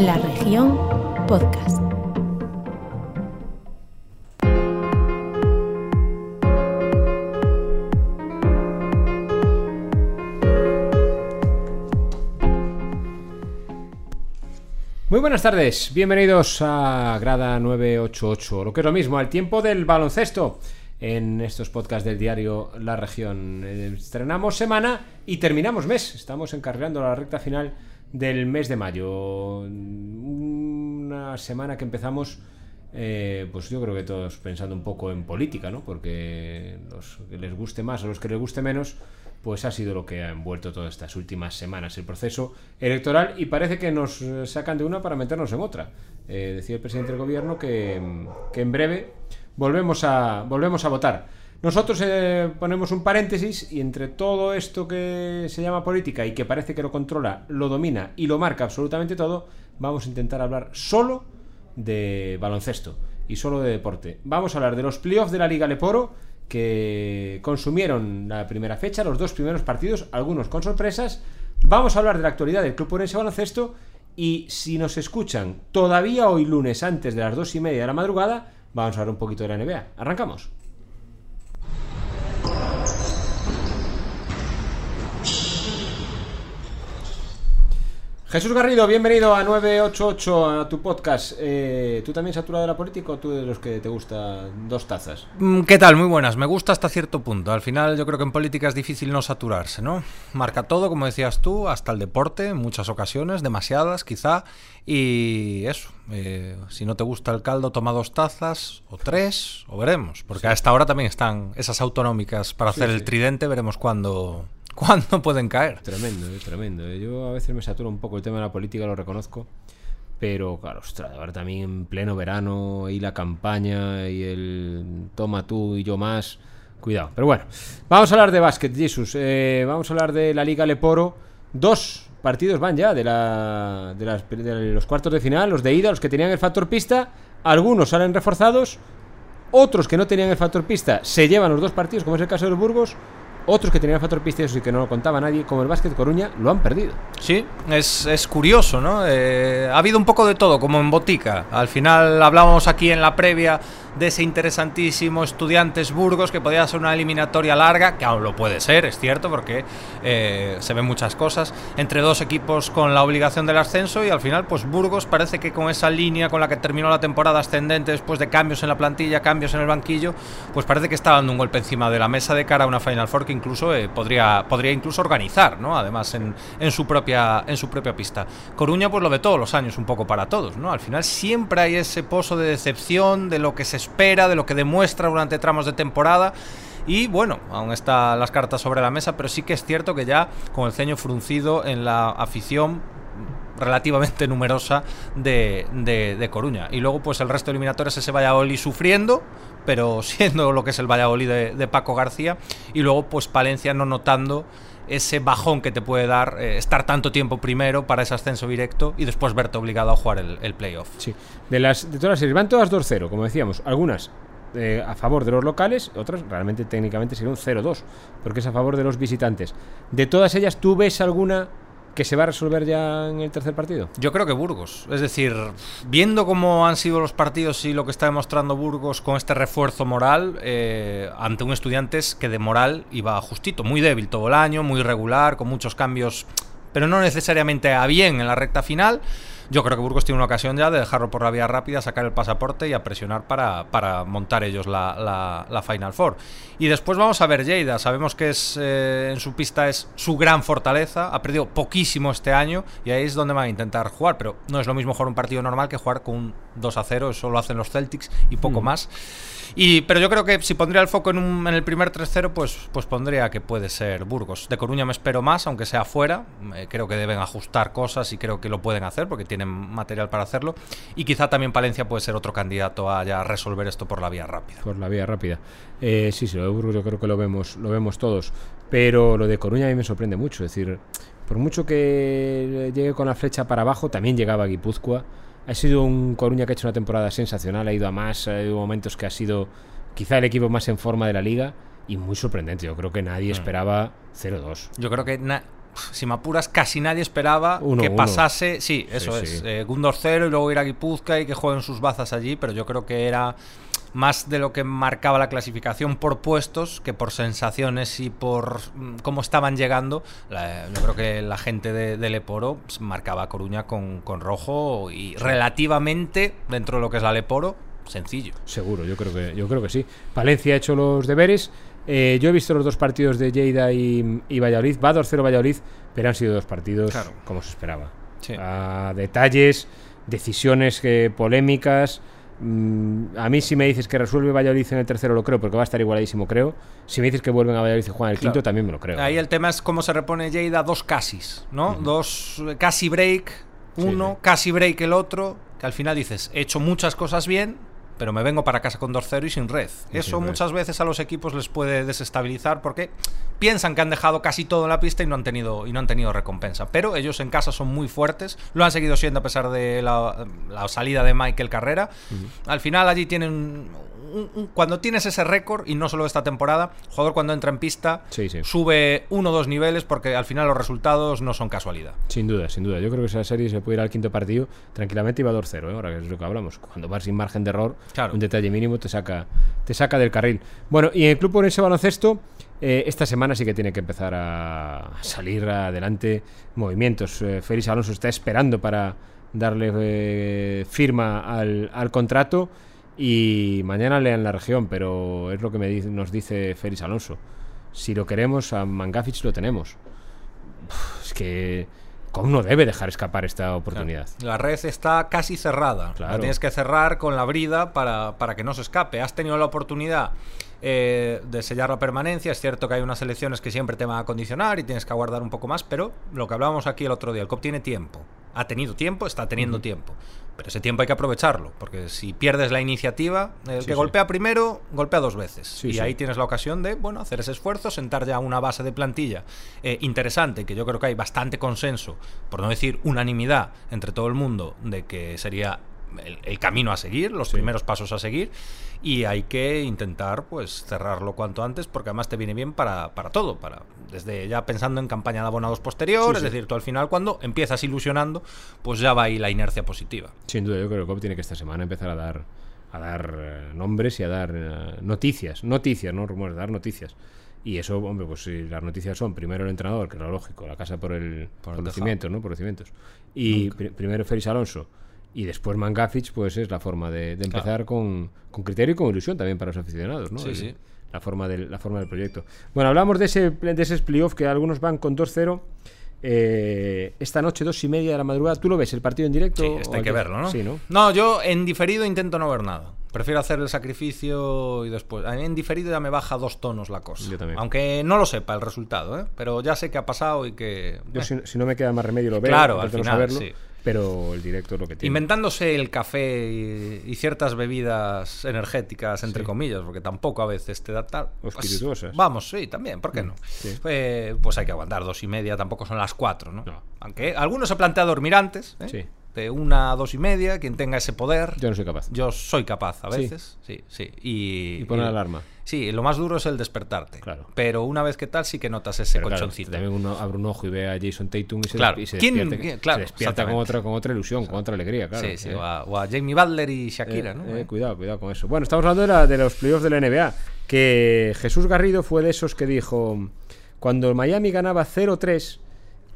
La región podcast. Muy buenas tardes, bienvenidos a Grada 988, lo que es lo mismo, al tiempo del baloncesto en estos podcasts del diario La Región. Eh, Estrenamos semana y terminamos mes, estamos encarrilando la recta final del mes de mayo. Una semana que empezamos, eh, pues yo creo que todos pensando un poco en política, ¿no? Porque los que les guste más o los que les guste menos, pues ha sido lo que ha envuelto todas estas últimas semanas el proceso electoral y parece que nos sacan de una para meternos en otra. Eh, decía el presidente del gobierno que, que en breve volvemos a, volvemos a votar. Nosotros eh, ponemos un paréntesis y entre todo esto que se llama política y que parece que lo controla, lo domina y lo marca absolutamente todo, vamos a intentar hablar solo de baloncesto y solo de deporte. Vamos a hablar de los playoffs de la Liga Leporo que consumieron la primera fecha, los dos primeros partidos, algunos con sorpresas. Vamos a hablar de la actualidad del Club Orense Baloncesto y si nos escuchan todavía hoy lunes antes de las dos y media de la madrugada, vamos a hablar un poquito de la NBA. Arrancamos. Jesús Garrido, bienvenido a 988, a tu podcast. Eh, ¿Tú también saturado de la política o tú de los que te gusta dos tazas? Mm, ¿Qué tal? Muy buenas. Me gusta hasta cierto punto. Al final yo creo que en política es difícil no saturarse, ¿no? Marca todo, como decías tú, hasta el deporte, en muchas ocasiones, demasiadas quizá. Y eso, eh, si no te gusta el caldo, toma dos tazas o tres, o veremos. Porque a esta hora también están esas autonómicas para Sí, hacer sí. el tridente, veremos cuándo, cuándo pueden caer. Tremendo, eh, tremendo. eh. Yo a veces me saturo un poco el tema de la política, lo reconozco. Pero claro, ostras, ahora también en pleno verano y la campaña y el toma tú y yo más. Cuidado. Pero bueno, vamos a hablar de básquet, Jesus. Eh, vamos a hablar de la Liga Leporo. Dos partidos van ya de, la, de, las- de los cuartos de final, los de ida, los que tenían el factor pista. Algunos salen reforzados, otros que no tenían el factor pista se llevan los dos partidos, como es el caso de los Burgos. Otros que tenían factor pista y que no lo contaba nadie, como el Básquet Coruña, lo han perdido. Sí, es, es curioso, ¿no? Eh, ha habido un poco de todo, como en Botica. Al final hablábamos aquí en la previa de ese interesantísimo Estudiantes Burgos que podía ser una eliminatoria larga, que aún lo puede ser, es cierto, porque eh, se ven muchas cosas, entre dos equipos con la obligación del ascenso y al final, pues Burgos parece que con esa línea con la que terminó la temporada ascendente después de cambios en la plantilla, cambios en el banquillo, pues parece que está dando un golpe encima de la mesa de cara a una Final Four que incluso eh, podría, podría incluso organizar, ¿no? Además en, en su propia en su propia pista. Coruña pues lo de todos los años un poco para todos, ¿no? Al final siempre hay ese pozo de decepción de lo que se espera, de lo que demuestra durante tramos de temporada. Y bueno, aún están las cartas sobre la mesa, pero sí que es cierto que ya con el ceño fruncido en la afición relativamente numerosa de, de- de Coruña. Y luego, pues el resto de eliminatorias ese Valladolid sufriendo, pero siendo lo que es el Valladolid de, de Paco García. Y luego, pues Palencia no notando ese bajón que te puede dar eh, estar tanto tiempo primero para ese ascenso directo y después verte obligado a jugar el, playoff. Sí. De, las, de todas las series, van todas 2-0, como decíamos. Algunas eh, a favor de los locales, otras realmente técnicamente serían un 0-2, porque es a favor de los visitantes. De todas ellas, ¿tú ves alguna que se va a resolver ya en el tercer partido? Yo creo que Burgos. Es decir, viendo cómo han sido los partidos y lo que está demostrando Burgos con este refuerzo moral eh, ante un estudiantes que de moral iba justito, muy débil todo el año, muy irregular, con muchos cambios, pero no necesariamente a bien en la recta final. Yo creo que Burgos tiene una ocasión ya de dejarlo por la vía rápida, sacar el pasaporte y a presionar para, para montar ellos la, la- la Final Four. Y después vamos a ver Lleida. Sabemos que es eh, en su pista es su gran fortaleza. Ha perdido poquísimo este año y ahí es donde van a intentar jugar. Pero no es lo mismo jugar un partido normal que jugar con un 2 a 0. Eso lo hacen los Celtics y poco más. Pero yo creo que si pondría el foco en, el primer 3-0, pues, pues pondría que puede ser Burgos. De Coruña me espero más, aunque sea fuera. Eh, creo que deben ajustar cosas y creo que lo pueden hacer porque tienen material para hacerlo. Y quizá también Palencia puede ser otro candidato a resolver esto por la vía rápida. Por la vía rápida. Eh, sí, sí, lo de Burgos yo creo que lo vemos, lo vemos todos. Pero lo de Coruña a mí me sorprende mucho. Es decir, por mucho que llegue con la flecha para abajo, también llegaba a Guipúzcoa. Ha sido un Coruña que ha hecho una temporada sensacional, ha ido a más, ha habido momentos que ha sido quizá el equipo más en forma de la liga y muy sorprendente. Yo creo que nadie esperaba 0-2. Yo creo que si me apuras, casi nadie esperaba Uno, que uno. pasase. Sí, eso Sí, es. sí. Eh, Gundor 0 y luego ir a Guipúzcoa y que jueguen sus bazas allí, pero yo creo que era más de lo que marcaba la clasificación por puestos que por sensaciones y por mm, cómo estaban llegando. La- yo creo que la gente de, de Leporo pues, marcaba a Coruña con, con rojo y relativamente, dentro de lo que es la Leporo, sencillo. Seguro, yo creo que, yo creo que sí. Palencia ha hecho los deberes. Eh, yo he visto los dos partidos de Lleida y, y Valladolid. Va 2-0 Valladolid, pero han sido dos partidos Claro. como se esperaba. Sí. A detalles, decisiones eh, polémicas. Mm, a mí si me dices que resuelve Valladolid en el tercero lo creo, porque va a estar igualadísimo creo. Si me dices que vuelven a Valladolid y juegan el Claro. quinto, también me lo creo. Ahí el tema es cómo se repone Lleida dos casis, ¿no? Dos eh, casi break, Sí, uno, sí. casi break el otro, que al final dices, he hecho muchas cosas bien, pero me vengo para casa con 2-0 y sin red. Eso muchas veces a los equipos les puede desestabilizar porque piensan que han dejado casi todo en la pista y no han tenido, y no han tenido recompensa. Pero ellos en casa son muy fuertes, lo han seguido siendo a pesar de la, la salida de Michael Carrera. Al final allí tienen... cuando tienes ese récord, y no solo esta temporada, el jugador cuando entra en pista Sí, sí. sube uno o dos niveles porque al final los resultados no son casualidad. Sin duda, sin duda. Yo creo que esa serie se puede ir al quinto partido tranquilamente y va 2-0, ¿eh? ahora que es lo que hablamos. Cuando vas sin margen de error, Un detalle mínimo te saca, te saca del carril. Bueno, y el Club Orense Baloncesto, eh, esta semana sí que tiene que empezar a salir adelante movimientos. Eh, Félix Alonso está esperando para darle eh, firma al, al contrato y mañana lean la región, pero es lo que nos dice Félix Alonso. Si lo queremos, a Mangafic lo tenemos. Es que ¿cómo no debe dejar escapar esta oportunidad? La red está casi cerrada. Claro. La tienes que cerrar con la brida para, para que no se escape. Has tenido la oportunidad eh, de sellar la permanencia. Es cierto que hay unas elecciones que siempre te van a condicionar y tienes que aguardar un poco más, pero lo que hablábamos aquí el otro día, el COP tiene tiempo. Ha tenido tiempo, está teniendo tiempo. Pero ese tiempo hay que aprovecharlo, porque si pierdes la iniciativa, el Sí, que sí. golpea primero, golpea dos veces. Sí, y ahí tienes la ocasión de bueno, hacer ese esfuerzo, sentar ya una base de plantilla eh, interesante, que yo creo que hay bastante consenso, por no decir unanimidad entre todo el mundo, de que sería el, el camino a seguir, los Sí. primeros pasos a seguir, y hay que intentar pues cerrarlo cuanto antes, porque además te viene bien para, para todo, para desde ya pensando en campaña de abonados posterior, Sí, es sí. decir, tú al final cuando empiezas ilusionando, pues ya va ahí la inercia positiva. Sin duda, yo creo que el COP tiene que esta semana empezar a dar a dar eh, nombres y a dar eh, noticias, noticias, no rumores, dar noticias. Y eso, hombre, pues si las noticias son primero el entrenador, que es lo lógico, la casa por el por, el los cimientos, ¿no? Por los cimientos. Y pri- primero Félix Alonso y después Mangafic, pues es la forma de, de empezar con, con criterio y con ilusión también para los aficionados, ¿no? Sí, El- sí. La forma, del, la forma del proyecto. Bueno, hablamos de ese, de ese playoff que algunos van con 2-0. eh, esta noche, dos y media de la madrugada. ¿Tú lo ves el partido en directo? Sí, esto o hay que verlo, ¿no? Sí, ¿no? No, yo en diferido intento no ver nada. Prefiero hacer el sacrificio y después. A mí En diferido ya me baja dos tonos la cosa. Yo también. Aunque no lo sepa el resultado, ¿eh? Pero ya sé que ha pasado y que. Yo, eh, si, si no me queda más remedio, lo veo. Claro, al final, sí. Pero el directo es lo que tiene. Inventándose el café y, y ciertas bebidas energéticas, entre Sí. comillas, porque tampoco a veces te da tal. O espirituosas. vamos, sí, también, ¿por qué no? sí. Eh, pues hay que aguantar dos y media, tampoco son las cuatro, ¿no? No. Aunque algunos se plantea dormir antes, ¿eh? Sí. De una a dos y media, quien tenga ese poder. Yo no soy capaz. Yo soy capaz a Sí. veces, sí, sí. Y, Y poner alarma. Sí, lo más duro es el despertarte. Claro. Pero una vez que tal, sí que notas ese Pero claro, colchoncito. también uno abre un ojo y ve a Jason Tatum y se, Claro. y se ¿Quién- despierta, quién? Claro, se despierta con, otra, con otra ilusión, con otra alegría, claro. sí, sí, Eh, o, a, o a Jamie Butler y Shakira, eh, ¿no? eh, cuidado, cuidado con eso. Bueno, estamos hablando de, la- de los playoffs de la NBA. Que Jesús Garrido fue de esos que dijo: cuando Miami ganaba 0-3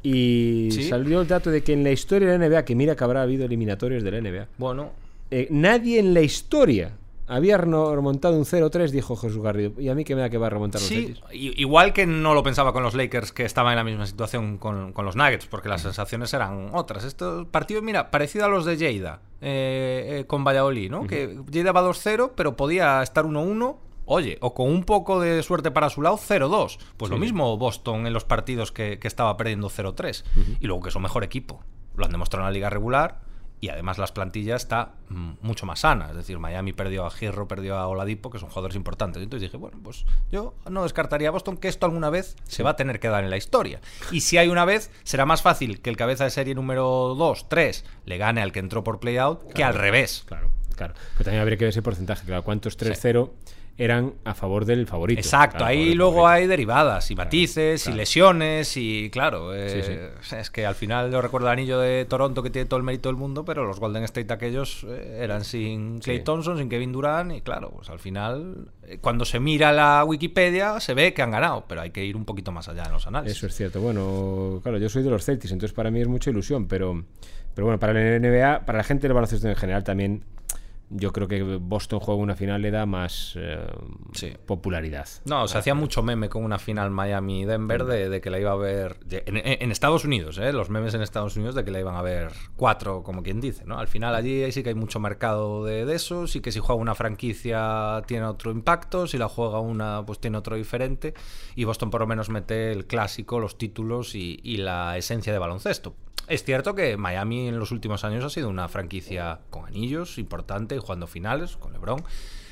y Sí. salió el dato de que en la historia de la NBA, que mira que habrá habido eliminatorios de la NBA, Bueno, eh, nadie en la historia había remontado un 0-3, dijo Jesús Garrido. Y a mí que me da que va a remontar los sí, igual que no lo pensaba con los Lakers, que estaban en la misma situación con, con los Nuggets, porque las sensaciones eran otras. Estos partidos, mira, parecido a los de Lleida, eh, eh, con Valladolid, ¿no? Que Lleida va 2-0, pero podía estar 1-1. Oye, o con un poco de suerte para su lado, 0-2. Pues lo mismo Boston en los partidos que, que estaba perdiendo 0-3. Y luego que son mejor equipo. Lo han demostrado en la liga regular. Y además las plantillas está mm, mucho más sana. Es decir, Miami perdió a Gierro, perdió a Oladipo, que son jugadores importantes. Entonces dije, bueno, pues yo no descartaría a Boston que esto alguna vez se va a tener que dar en la historia. Y si hay una vez, será más fácil que el cabeza de serie número 2, 3 le gane al que entró por playout que al revés. Claro, claro. Pero también habría que ver ese porcentaje. Claro, ¿cuántos 3-0 eran a favor del favorito. Exacto, Claro, ahí luego favorito. hay derivadas y matices claro. y lesiones y claro, eh, Sí, es que al final yo recuerdo el anillo de Toronto que tiene todo el mérito del mundo, pero los Golden State aquellos eh, eran sin Clay Sí. Thompson, sin Kevin Durant y claro, pues al final eh, cuando se mira la Wikipedia se ve que han ganado, pero hay que ir un poquito más allá en los análisis. Eso es cierto. Bueno, claro, yo soy de los Celtics, entonces para mí es mucha ilusión, pero, pero bueno, para la NBA, para la gente del baloncesto en general también, yo creo que Boston juega una final le da más eh, Sí. popularidad. No, se hacía mucho meme con una final Miami-Denver de, de que la iba a ver en Estados Unidos, ¿eh? los memes en Estados Unidos de que la iban a ver cuatro, como quien dice, ¿no? Al final allí sí que hay mucho mercado de, de eso, sí que si juega una franquicia tiene otro impacto, si la juega una pues tiene otro diferente y Boston por lo menos mete el clásico, los títulos y, y la esencia de baloncesto. Es cierto que Miami en los últimos años ha sido una franquicia con anillos importante y jugando finales con LeBron.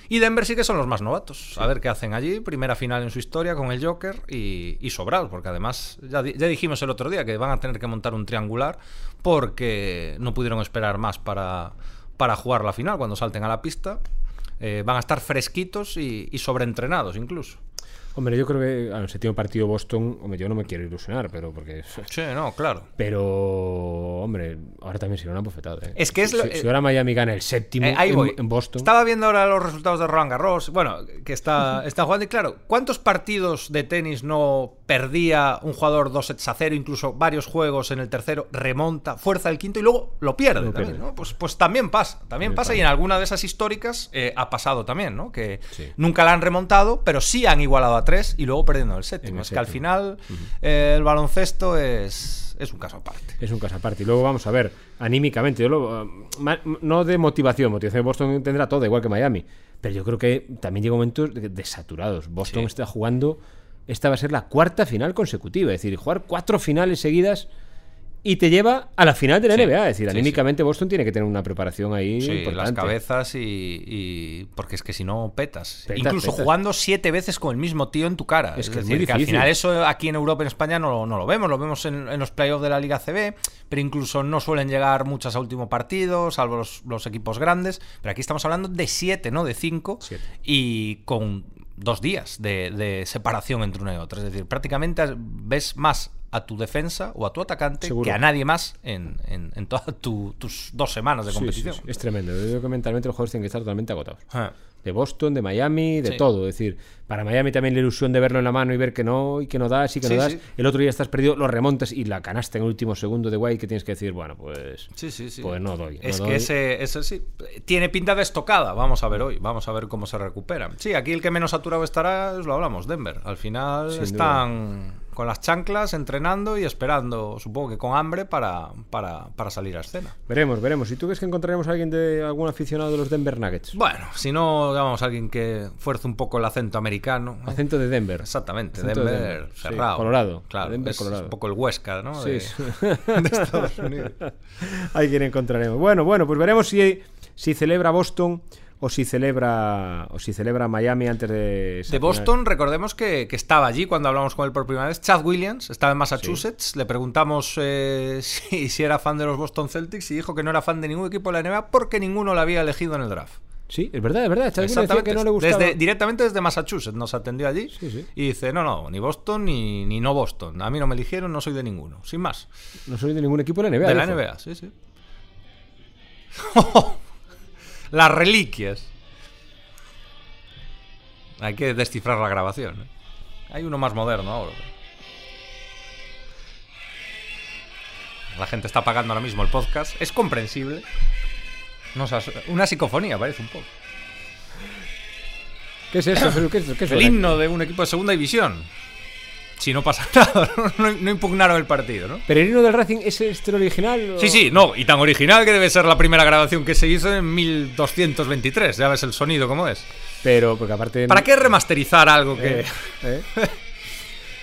Y Denver sí que son los más novatos. A ver qué hacen allí. Primera final en su historia con el Joker y, y sobrados, porque además ya, di- ya dijimos el otro día que van a tener que montar un triangular porque no pudieron esperar más para, para jugar la final cuando salten a la pista. Eh, van a estar fresquitos y, y sobreentrenados incluso. Hombre, yo creo que al séptimo partido Boston, hombre, yo no me quiero ilusionar, pero porque Sí, no, claro. pero hombre, ahora también sería una bofetada. ¿eh? Es que es lo- si- si ahora Miami gana el séptimo Eh, ahí en, voy. en Boston. Estaba viendo ahora los resultados de Roland Garros. Bueno, que está, está jugando. Y claro, ¿cuántos partidos de tenis no perdía un jugador dos sets a cero, incluso varios juegos en el tercero, remonta, fuerza el quinto y luego lo pierde? Lo también, pierde. ¿no? pues, pues también pasa. También pasa y en alguna de esas históricas eh, ha pasado también, ¿no? Que Sí. nunca la han remontado, pero sí han igualado a tres y luego perdiendo el séptimo. En el es que al séptimo. final eh, el baloncesto es, es un caso aparte. Es un caso aparte. Y luego vamos a ver, anímicamente, yo lo- ma- no de motivación, motivación Boston tendrá todo, igual que Miami. Pero yo creo que también llega momentos de, de saturados. Boston Sí. está jugando, esta va a ser la cuarta final consecutiva. Es decir, jugar cuatro finales seguidas y te lleva a la final de la Sí, NBA. Es decir, sí, anímicamente Boston tiene que tener una preparación ahí Sí, importante. las cabezas y, y- Porque es que si no, petas. Petas, Incluso petas. jugando siete veces con el mismo tío en tu cara. Es Es, que es decir, muy que al final eso aquí en Europa, en España, no, lo- no lo vemos. Lo vemos en, en los playoffs de la Liga CB, pero incluso no suelen llegar muchas a último partido, salvo los, los equipos grandes. Pero aquí estamos hablando de siete, ¿no? De cinco. Siete. Y con dos días de, de separación entre uno y otro. Es decir, prácticamente ves más a tu defensa o a tu atacante Seguro. que a nadie más en, en- en todas tu- tus dos semanas de Sí, sí, competición. sí, Es tremendo. Yo creo que mentalmente los jugadores tienen que estar totalmente agotados. Ah. de Boston, de Miami, de todo. Es decir, para Miami también la ilusión de verlo en la mano y ver que no, y que no das, y que no das. El otro día estás perdido, lo remontas y la canasta en el último segundo de White que tienes que decir, bueno, pues. Sí, sí, sí. Pues no doy. no Es doy. que ese, ese sí. Tiene pinta de estocada. Vamos a ver hoy. Vamos a ver cómo se recuperan. Sí, aquí el que menos saturado estará, lo hablamos, Denver. Al final Sin están con las chanclas, entrenando y esperando, supongo que con hambre, para, para, para salir a escena. Veremos, veremos. ¿Y tú crees que encontraremos a alguien de algún aficionado de los Denver Nuggets? Bueno, si no, digamos, alguien que fuerce un poco el acento americano. ¿no? Acento de Denver. Exactamente, Acento de Denver, Denver, sí, cerrado. Colorado, Claro, Denver, es Colorado. un poco el Huesca, ¿no? Sí, de, sí. de Estados Unidos. Hay quien encontraremos. Bueno, bueno, pues veremos si, si celebra Boston o si celebra o si celebra Miami antes de De. Boston, recordemos que, que estaba allí cuando hablamos con él por primera vez. Chad Williams estaba en Massachusetts. Le preguntamos eh, si, si era fan de los Boston Celtics y dijo que no era fan de ningún equipo de la NBA porque ninguno lo había elegido en el draft. Sí, es verdad, es verdad. Chad Williams decía que no le gustaba. Desde- directamente desde Massachusetts nos atendió allí Sí, sí. y dice, no, no, ni Boston ni, ni no Boston. A mí no me eligieron, no soy de ninguno. Sin más. No soy de ningún equipo de la NBA. de la. NBA, sí, sí. Las reliquias. Hay que descifrar la grabación. ¿eh? Hay uno más moderno ahora. La gente está pagando ahora mismo el podcast. Es comprensible. No una psicofonía parece un poco. ¿Qué es eso? Es, qué es El himno de un equipo de segunda división. Si no pasa nada, no, no impugnaron el partido, ¿no? ¿Pero el himno del Racing es este el original? o- Sí, sí, no, y tan original que debe ser la primera grabación que se hizo en 1223. Ya ves el sonido cómo es. Pero, porque aparte. ¿Para qué remasterizar algo que.? Eh, eh.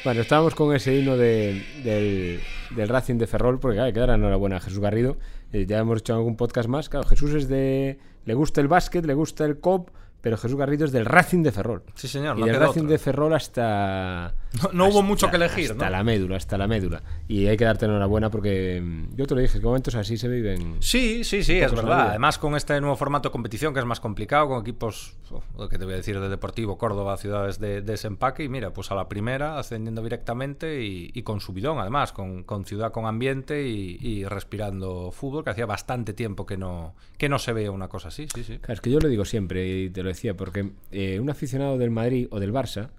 bueno, estábamos con ese himno de- del, del Racing de Ferrol, porque claro, hay que dar enhorabuena a Jesús Garrido. Eh, ya hemos hecho algún podcast más. Claro, Jesús es de. Le gusta el básquet, le gusta el COP, pero Jesús Garrido es del Racing de Ferrol. Sí, señor, y no del queda Racing otra. de Ferrol hasta No, no hubo mucho que elegir, Hasta ¿no? la médula, hasta la médula. Y hay que darte enhorabuena porque mm, yo te lo dije, que momentos así se viven. Sí, sí, sí, es verdad. Además, con este nuevo formato de competición que es más complicado, con equipos, oh, ¿qué te voy a decir? De Deportivo, Córdoba, ciudades de, de ese empaque. Y mira, pues a la primera, ascendiendo directamente y, y con subidón, además, con, con ciudad con ambiente y, y respirando fútbol, que hacía bastante tiempo que no, que no se veía una cosa así, sí, sí. Claro, es que yo lo digo siempre y te lo decía, porque eh, un aficionado del Madrid o del Barça,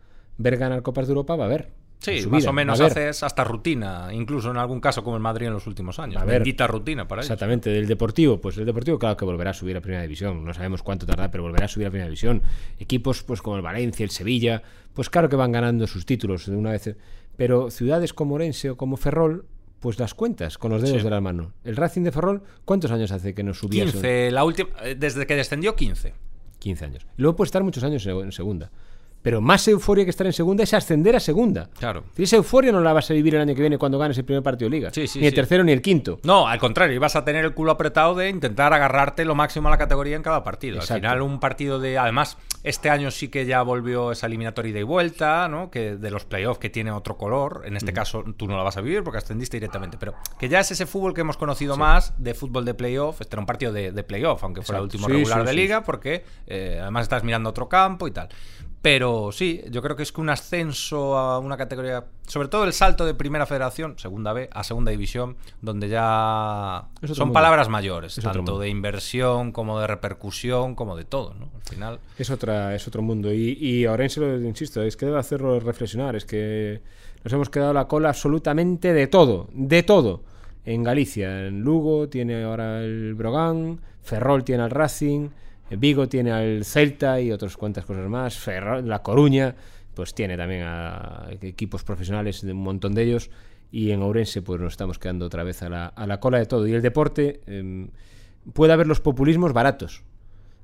ver ganar Copas de Europa va a ver. en Sí, más vida, o menos ver. haces hasta rutina, incluso en algún caso como el Madrid en los últimos años. A ver. Bendita rutina para ellos. Exactamente, del Deportivo, pues el Deportivo claro que volverá a subir a Primera División, no sabemos cuánto tardará, pero volverá a subir a Primera División. Equipos pues como el Valencia, el Sevilla, pues claro que van ganando sus títulos de una vez, pero ciudades como Orense o como Ferrol, pues las cuentas con los dedos Sí. de la mano. El Racing de Ferrol, ¿cuántos años hace que no subía? 15, la última, eh, desde que descendió 15. 15 años. Luego puede estar muchos años en en segunda. Pero más euforia que estar en segunda es ascender a segunda. Claro. Y esa euforia no la vas a vivir el año que viene cuando ganes el primer partido de liga. Sí, sí, ni el sí. tercero ni el quinto. No, al contrario, ibas a tener el culo apretado de intentar agarrarte lo máximo a la categoría en cada partido. Exacto. Al final, un partido de. Además, este año sí que ya volvió esa eliminatoria y vuelta, ¿no? Que de los playoffs que tiene otro color. En este caso, tú no la vas a vivir porque ascendiste directamente. Pero que ya es ese fútbol que hemos conocido más de fútbol de playoff. Este era un partido de, de playoff, aunque fuera el último regular de liga, porque eh, además estás mirando otro campo y tal. Pero sí, yo creo que es que un ascenso a una categoría, sobre todo el salto de primera federación, segunda B, a segunda división, donde ya son mundo. palabras mayores, Es tanto de inversión como de repercusión, como de todo, ¿no? Al final. Es, otra, es otro mundo. Y, y lo insisto, es que debe hacerlo reflexionar. Es que nos hemos quedado la cola absolutamente de todo. De todo. En Galicia, en Lugo tiene ahora el Brogán, Ferrol tiene al Racing, Vigo tiene al Celta y otras cuantas cosas más. Ferrol, la Coruña, pues tiene también a equipos profesionales, de un montón de ellos. Y en Ourense, pues nos estamos quedando otra vez a la, a la cola de todo. Y el deporte, em, puede haber los populismos baratos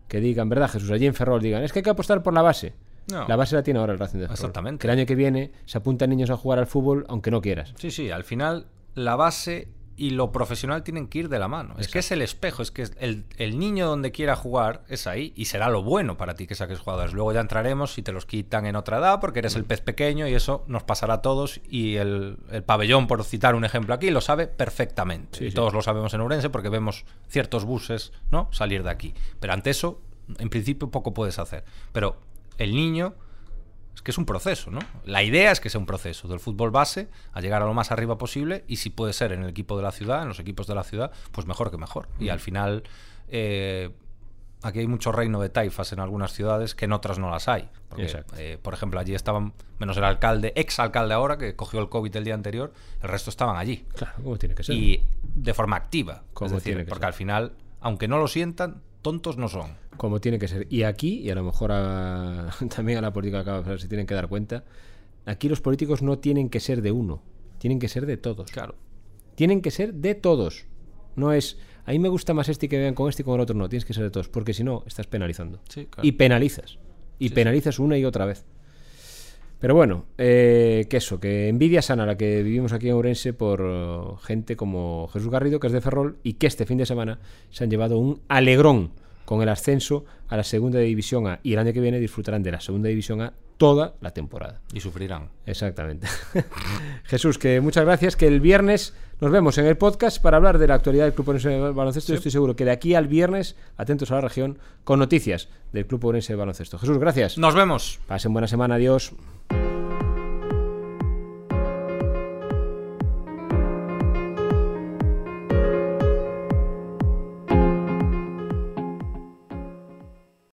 que digan, ¿verdad, Jesús? Allí en Ferrol digan, es que hay que apostar por la base. No. La base la tiene ahora el Racing de Ferrol. Exactamente. Que el año que viene se apuntan niños a jugar al fútbol aunque no quieras. Sí, sí, al final la base y lo profesional tienen que ir de la mano. Es que es el espejo, es que es el, el niño donde quiera jugar es ahí y será lo bueno para ti que saques jugadores. Luego ya entraremos si te los quitan en otra edad porque eres el pez pequeño y eso nos pasará a todos y el, el pabellón, por citar un ejemplo aquí, lo sabe perfectamente. Sí, y sí. todos lo sabemos en Ourense porque vemos ciertos buses ¿no? salir de aquí. Pero ante eso, en principio, poco puedes hacer. Pero el niño es que es un proceso, ¿no? La idea es que sea un proceso del fútbol base a llegar a lo más arriba posible y si puede ser en el equipo de la ciudad, en los equipos de la ciudad, pues mejor que mejor. Y al final, eh, aquí hay mucho reino de taifas en algunas ciudades que en otras no las hay. Porque, eh, por ejemplo, allí estaban, menos el alcalde, ex alcalde ahora, que cogió el COVID el día anterior, el resto estaban allí. Claro, como tiene que ser. Y de forma activa. Como es decir, tiene que porque ser. al final, aunque no lo sientan, tontos no son. Como tiene que ser. Y aquí, y a lo mejor a- también a la política acaba se tienen que dar cuenta, aquí los políticos no tienen que ser de uno, tienen que ser de todos. Claro. Tienen que ser de todos. No es, a mí me gusta más este y que vean con este y con el otro. No, tienes que ser de todos, porque si no, estás penalizando. Sí, claro. Y penalizas. Y penalizas una y otra vez. Pero bueno, eh, que eso, que envidia sana la que vivimos aquí en Ourense por gente como Jesús Garrido, que es de Ferrol, y que este fin de semana se han llevado un alegrón con el ascenso a la segunda división A. Y el año que viene disfrutarán de la segunda división A toda la temporada. Y sufrirán. Exactamente. Jesús, que muchas gracias. Que el viernes nos vemos en el podcast para hablar de la actualidad del Club Orense de Baloncesto. Estoy seguro que de aquí al viernes, atentos a la región, con noticias del Club Orense de Baloncesto. Jesús, gracias. Nos vemos. Pasen buena semana. Adiós.